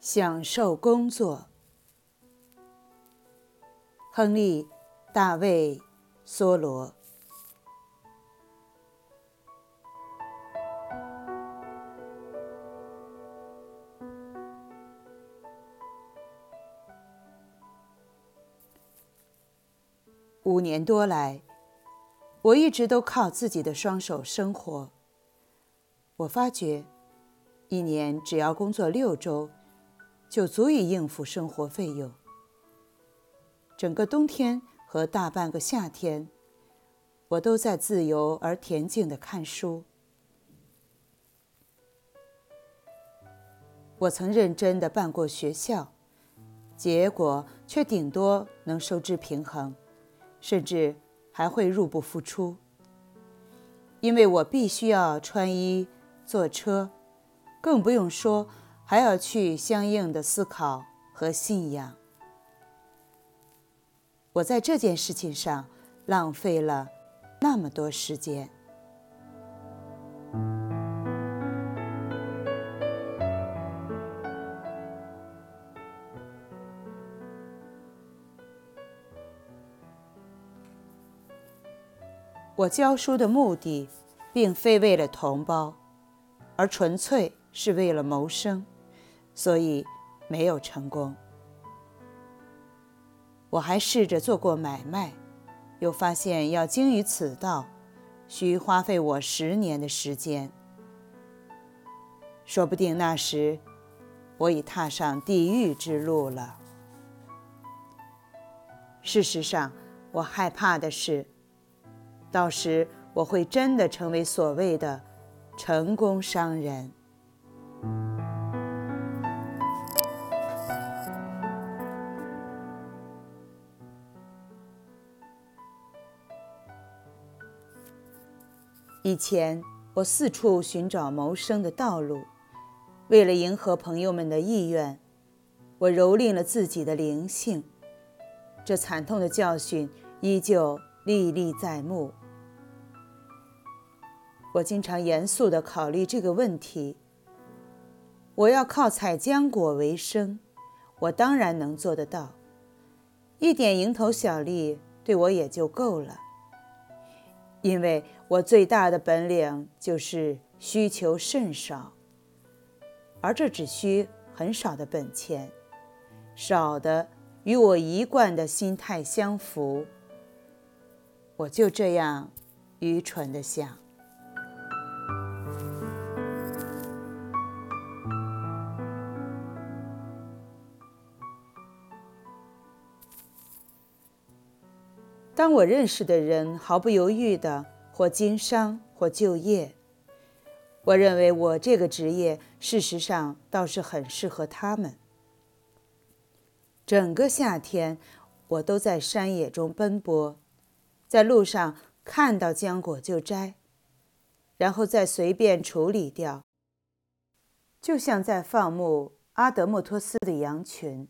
享受工作。亨利大卫梭罗。五年多来，我一直都靠自己的双手生活。我发觉，一年只要工作六周，就足以应付生活费用。整个冬天和大半个夏天，我都在自由而恬静的看书。我曾认真的办过学校，结果却顶多能收支平衡。甚至还会入不敷出，因为我必须要穿衣、坐车，更不用说还要去相应的思考和信仰。我在这件事情上浪费了那么多时间。我教书的目的，并非为了同胞，而纯粹是为了谋生，所以没有成功。我还试着做过买卖，又发现要精于此道，需花费我十年的时间。说不定那时，我已踏上地狱之路了。事实上，我害怕的是。到时我会真的成为所谓的成功商人。以前我四处寻找谋生的道路，为了迎合朋友们的意愿，我蹂躏了自己的灵性。这惨痛的教训依旧历历在目。我经常严肃地考虑这个问题。我要靠采浆果为生，我当然能做得到，一点蝇头小利对我也就够了。因为我最大的本领就是需求甚少，而这只需很少的本钱，少的与我一贯的心态相符。我就这样愚蠢的想。当我认识的人毫不犹豫的或经商或就业，我认为我这个职业事实上倒是很适合他们。整个夏天，我都在山野中奔波，在路上看到浆果就摘，然后再随便处理掉，就像在放牧阿德莫托斯的羊群。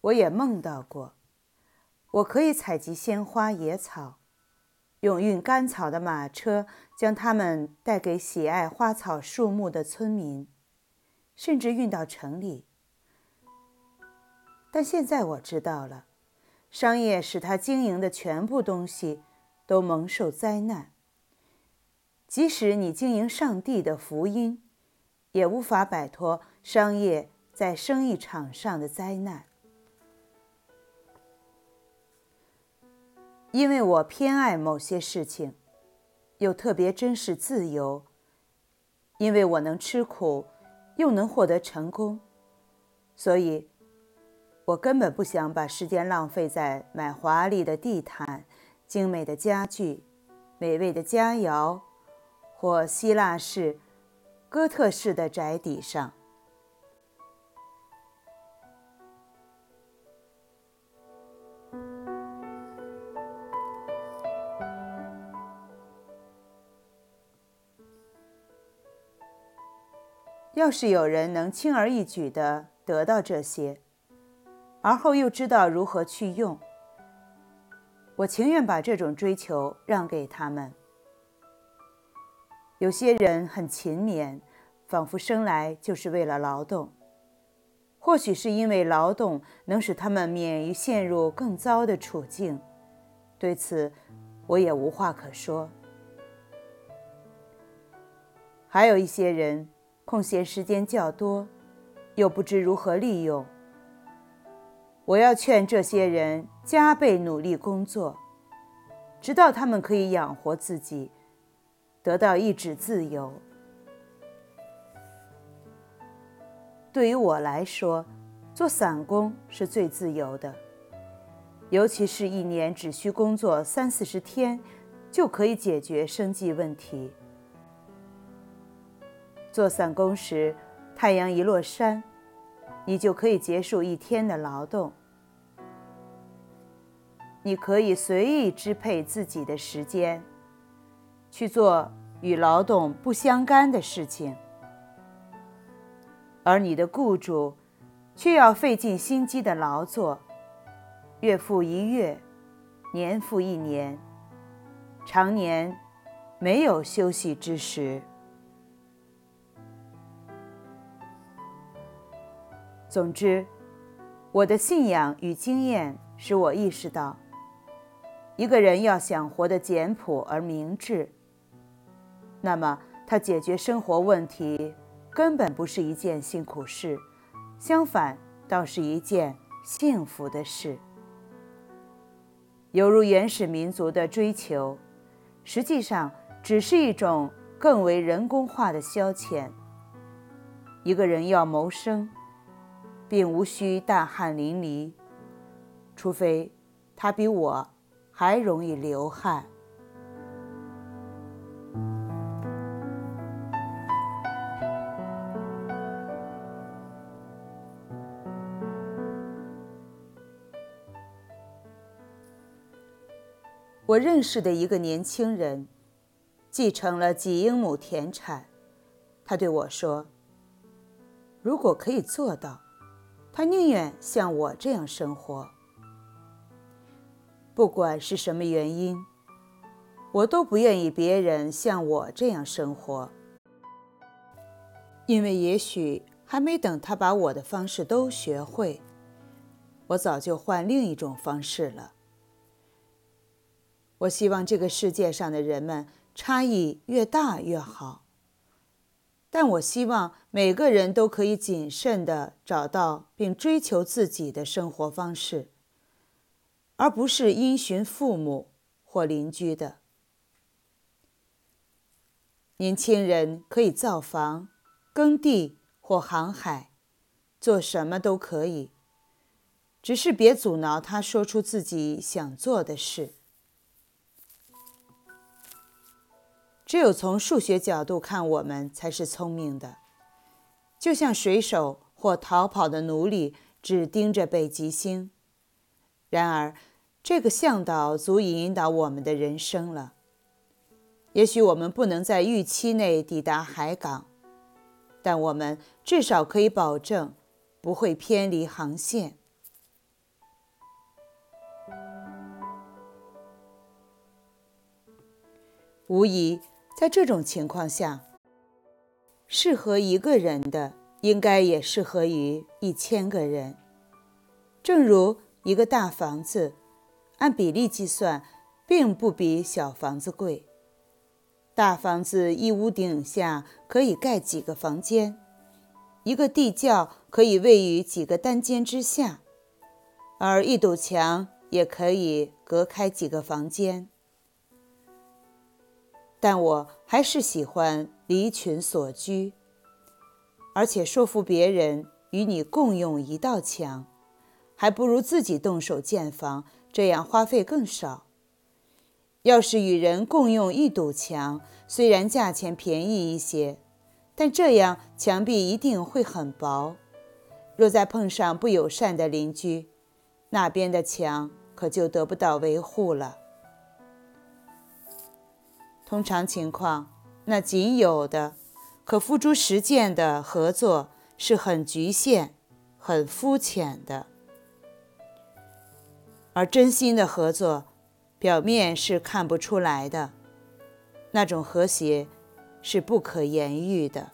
我也梦到过。我可以采集鲜花野草，用运干草的马车将它们带给喜爱花草树木的村民，甚至运到城里。但现在我知道了，商业使他经营的全部东西都蒙受灾难。即使你经营上帝的福音，也无法摆脱商业在生意场上的灾难。因为我偏爱某些事情，又特别珍视自由。因为我能吃苦，又能获得成功，所以，我根本不想把时间浪费在买华丽的地毯、精美的家具、美味的佳肴，或希腊式、哥特式的宅邸上。要是有人能轻而易举地得到这些，而后又知道如何去用，我情愿把这种追求让给他们。有些人很勤勉，仿佛生来就是为了劳动。或许是因为劳动能使他们免于陷入更糟的处境，对此我也无话可说。还有一些人空闲时间较多，又不知如何利用。我要劝这些人加倍努力工作，直到他们可以养活自己，得到一纸自由。对于我来说，做散工是最自由的，尤其是一年只需工作三四十天，就可以解决生计问题。做散工时，太阳一落山，你就可以结束一天的劳动。你可以随意支配自己的时间，去做与劳动不相干的事情。而你的雇主，却要费尽心机的劳作，月复一月，年复一年，常年没有休息之时。总之，我的信仰与经验使我意识到，一个人要想活得简朴而明智，那么他解决生活问题。根本不是一件辛苦事，相反，倒是一件幸福的事。犹如原始民族的追求，实际上只是一种更为人工化的消遣。一个人要谋生，并无需大汗淋漓，除非他比我还容易流汗。我认识的一个年轻人，继承了几英亩田产。他对我说：“如果可以做到，他宁愿像我这样生活。不管是什么原因，我都不愿意别人像我这样生活，因为也许还没等他把我的方式都学会，我早就换另一种方式了。”我希望这个世界上的人们差异越大越好，但我希望每个人都可以谨慎地找到并追求自己的生活方式，而不是因循父母或邻居的。年轻人可以造房、耕地或航海，做什么都可以，只是别阻挠他说出自己想做的事。只有从数学角度看，我们才是聪明的，就像水手或逃跑的奴隶只盯着北极星。然而，这个向导足以引导我们的人生了。也许我们不能在预期内抵达海港，但我们至少可以保证不会偏离航线。无疑。在这种情况下，适合一个人的，应该也适合于一千个人。正如一个大房子，按比例计算，并不比小房子贵。大房子一屋顶下可以盖几个房间，一个地窖可以位于几个单间之下，而一堵墙也可以隔开几个房间。但我还是喜欢离群所居，而且说服别人与你共用一道墙，还不如自己动手建房，这样花费更少。要是与人共用一堵墙，虽然价钱便宜一些，但这样墙壁一定会很薄。若再碰上不友善的邻居，那边的墙可就得不到维护了。通常情况，那仅有的可付诸实践的合作是很局限、很肤浅的，而真心的合作，表面是看不出来的，那种和谐是不可言喻的。